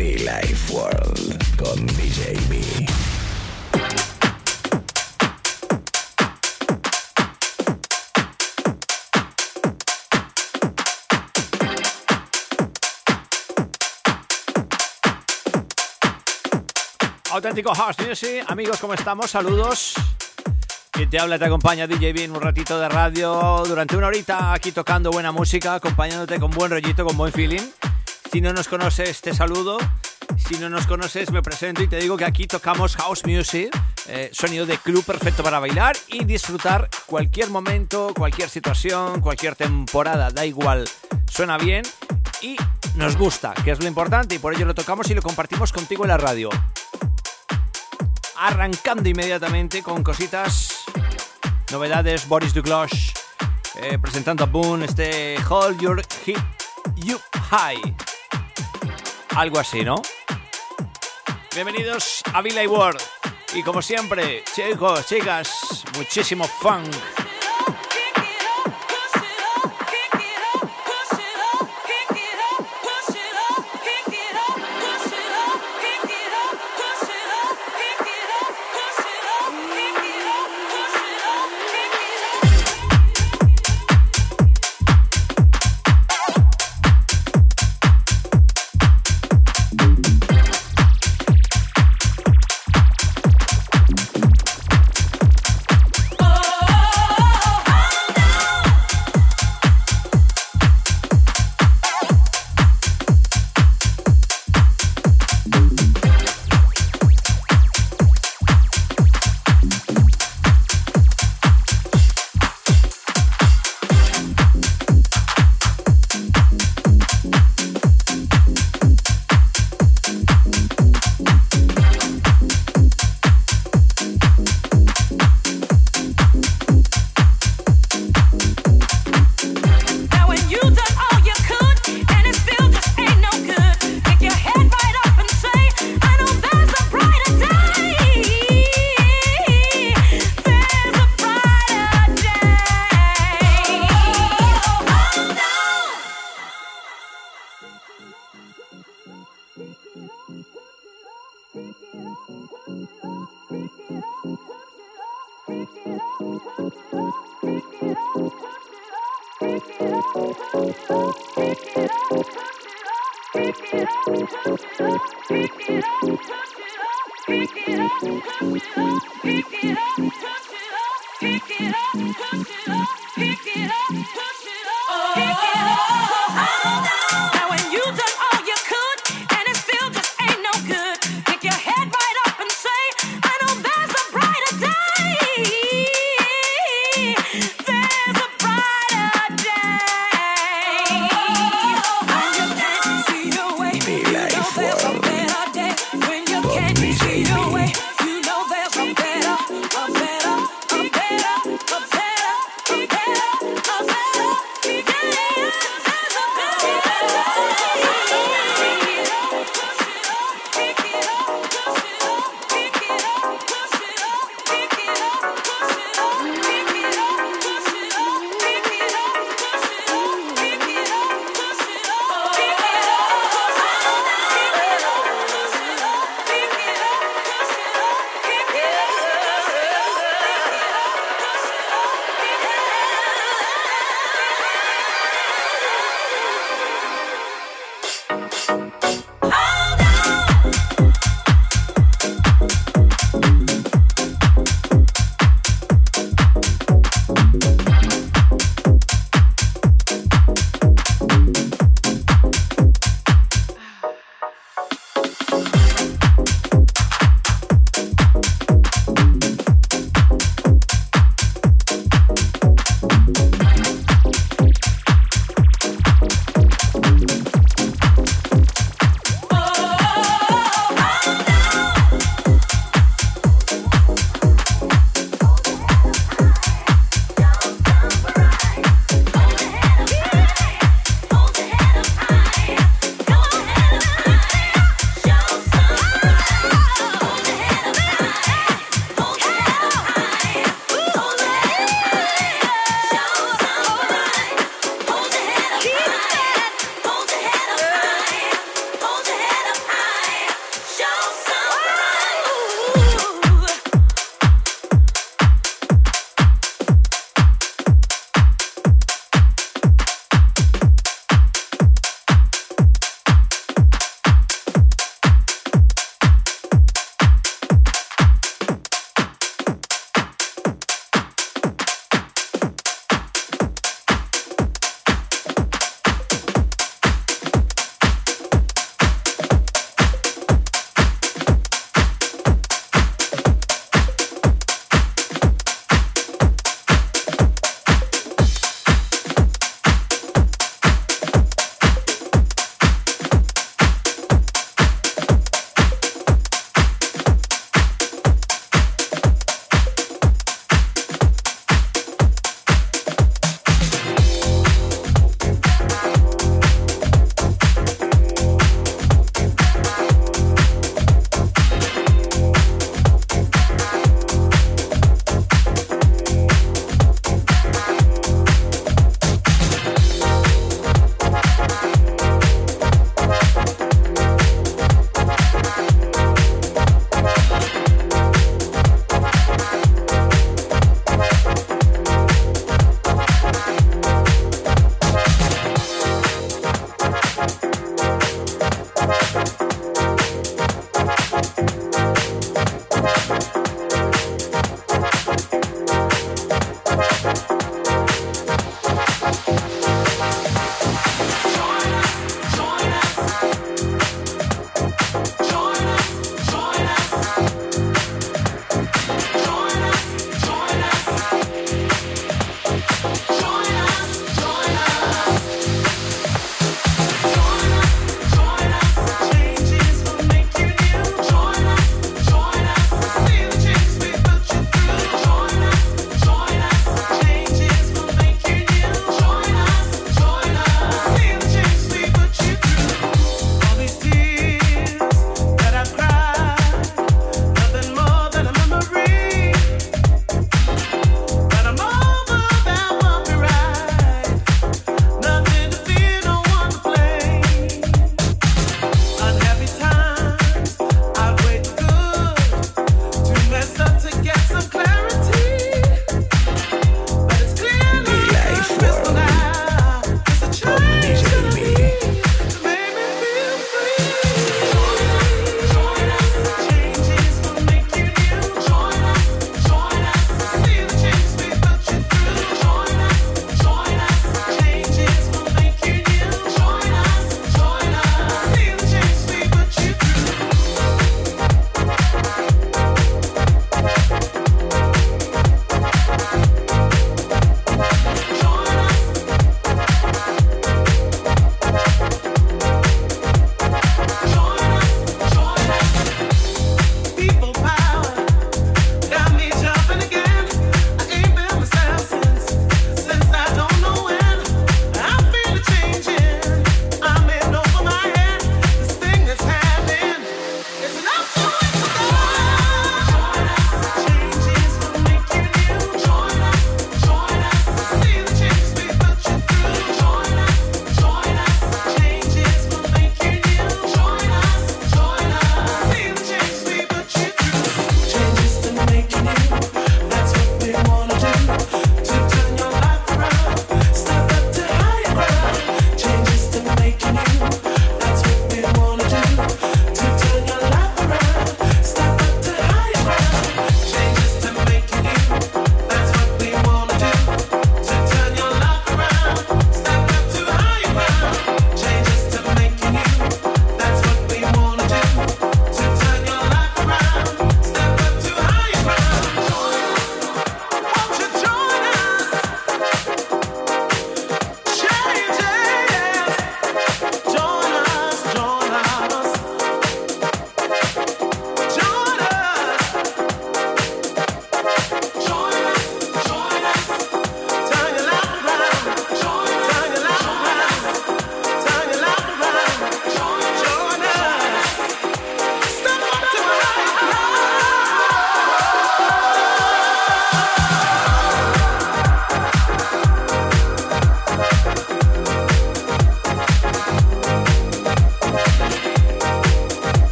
Life World con DJ B. Auténtico House Music, amigos, ¿cómo estamos? Saludos. Quien te habla te acompaña DJ B en un ratito de radio durante una horita aquí tocando buena música, acompañándote con buen rollito, con buen feeling. Si no nos conoces, te saludo. Si no nos conoces, me presento y te digo que aquí tocamos house music, eh, sonido de club perfecto para bailar y disfrutar cualquier momento, cualquier situación, cualquier temporada, da igual, suena bien y nos gusta, que es lo importante y por ello lo tocamos y lo compartimos contigo en la radio. Arrancando inmediatamente con cositas, novedades, Boris Douglas eh, presentando a Boone este Hold Your Hit You High. Algo así, ¿no? Bienvenidos a Villa World. Y como siempre, chicos, chicas, muchísimo funk.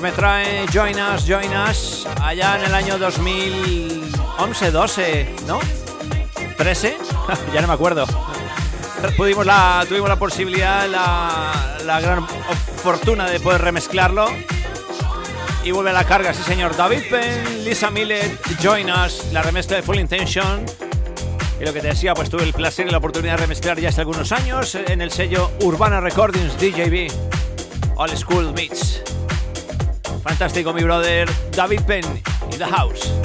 Me trae Join Us, Join Us, allá en el año 2011, 12, ¿no? ¿13? ya no me acuerdo. Pudimos tuvimos la posibilidad, la, la gran fortuna de poder remezclarlo. Y vuelve a la carga, sí señor. David Penn, Lisa Millet, Join Us, la remezcla de Full Intention. Y lo que te decía, pues tuve el placer y la oportunidad de remezclar ya hace algunos años en el sello Urbana Recordings DJB. All School Meets. Fantástico, mi brother David Penn in the house.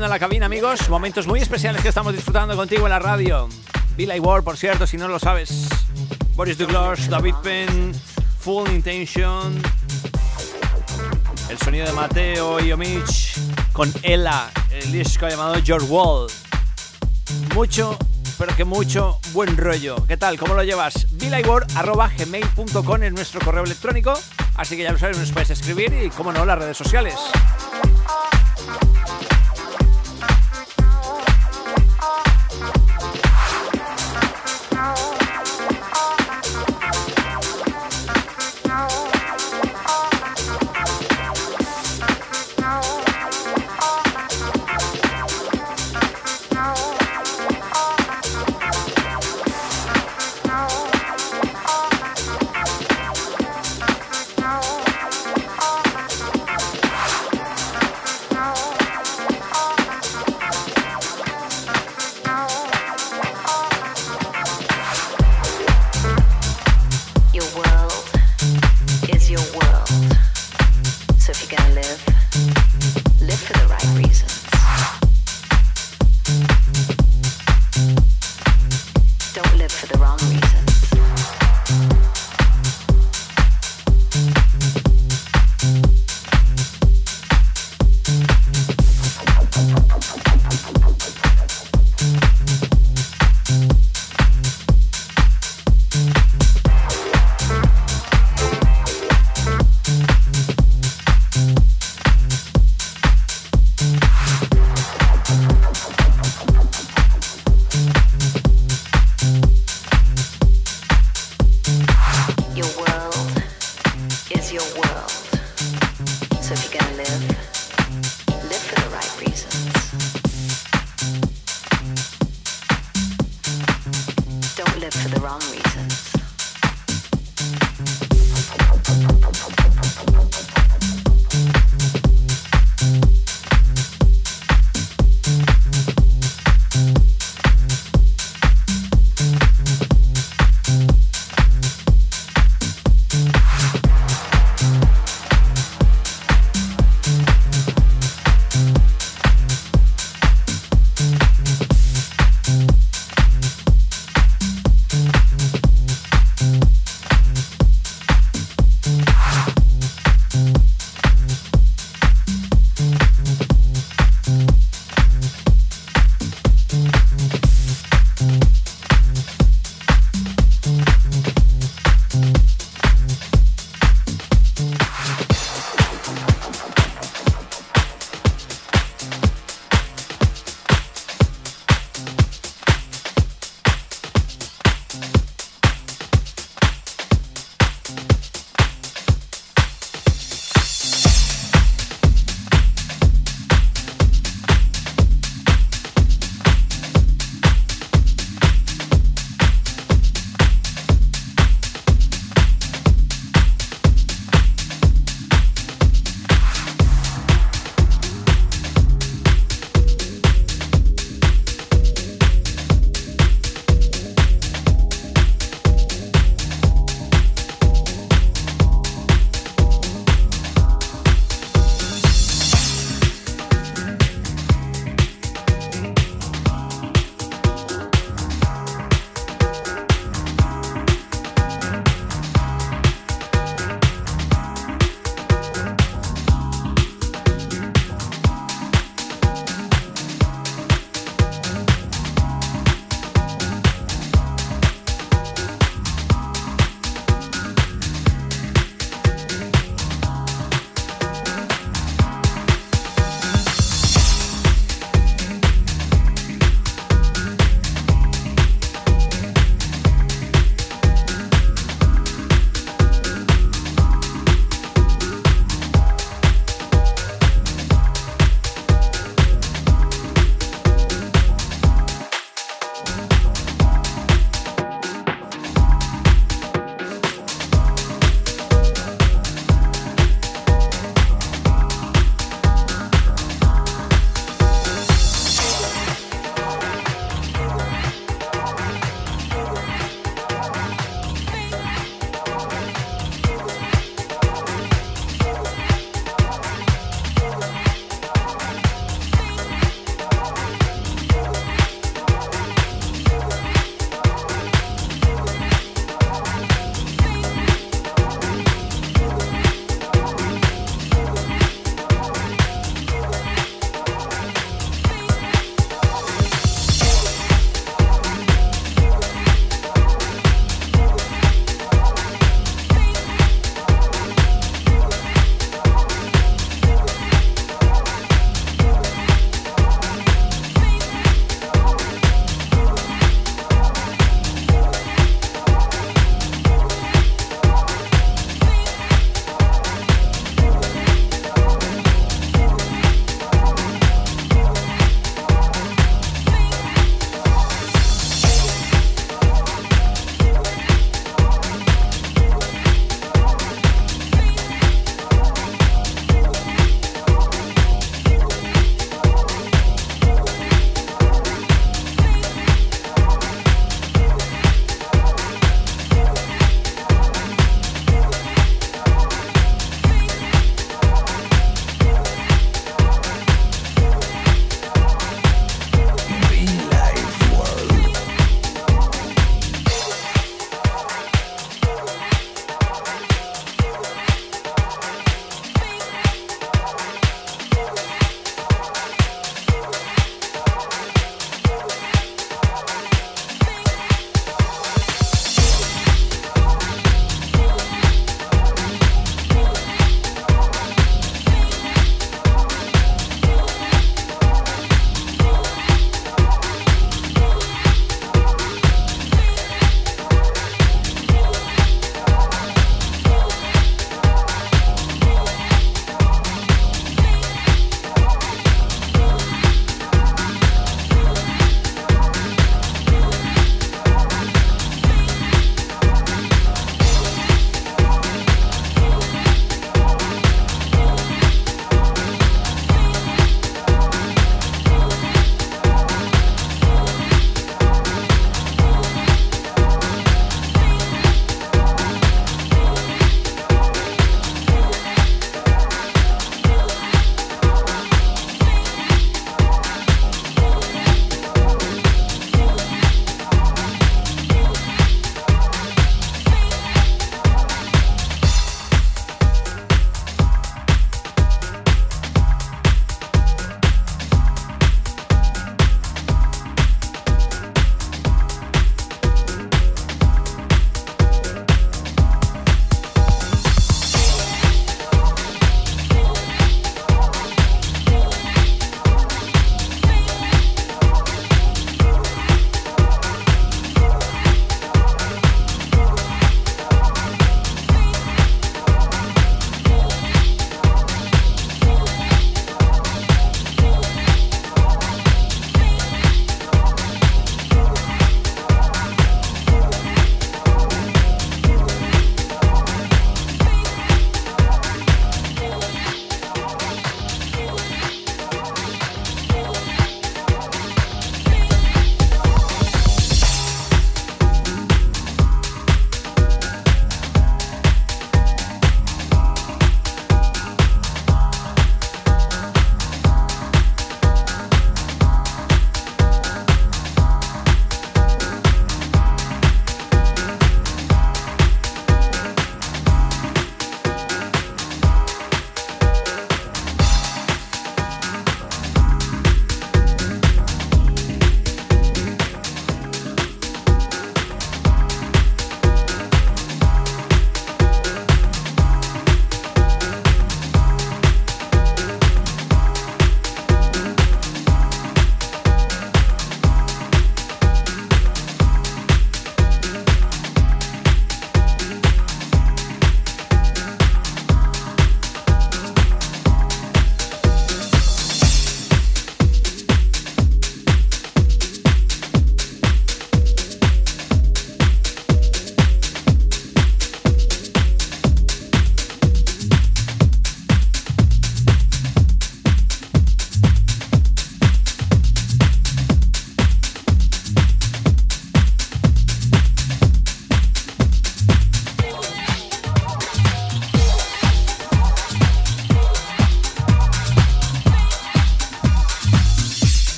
Viviendo en la cabina, amigos. Momentos muy especiales que estamos disfrutando contigo en la radio. Bill Ward, por cierto, si no lo sabes. Boris Douglas, David Penn, Full Intention. El sonido de Mateo y Omich con Ella, el disco llamado Your Wall. Mucho, pero que mucho buen rollo. ¿Qué tal? ¿Cómo lo llevas? gmail.com es nuestro correo electrónico. Así que ya lo sabes, nos puedes escribir y, como no, las redes sociales.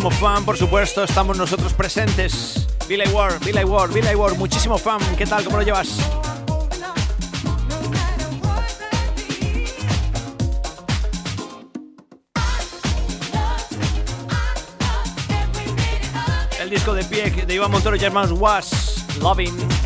Muchísimo fan, por supuesto, estamos nosotros presentes. Billy Ward, Billy Ward, Billy Ward, muchísimo fan. ¿Qué tal? ¿Cómo lo llevas? El disco de pie de Iván Montoro y Hermanos Was, Loving.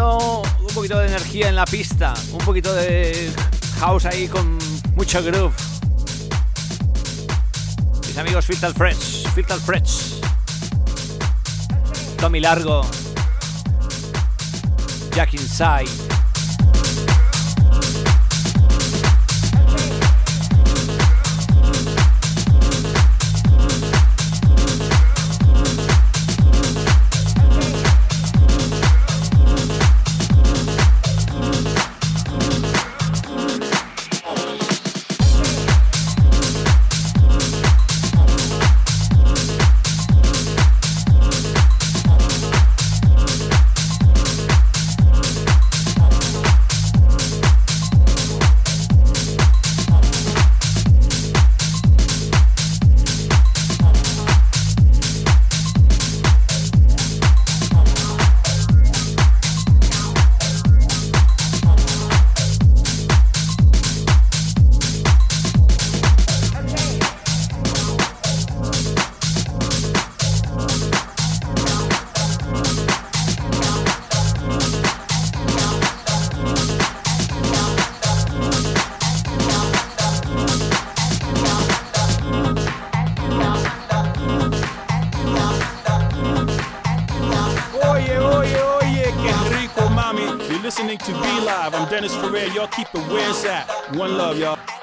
Un poquito de energía en la pista. Un poquito de house ahí con mucho groove. Mis amigos Filter Fresh. Filter Fresh. Tommy Largo. Jack Inside. Listening to Be Live. I'm Dennis Ferrer. Y'all keep it where it's at. One love, y'all.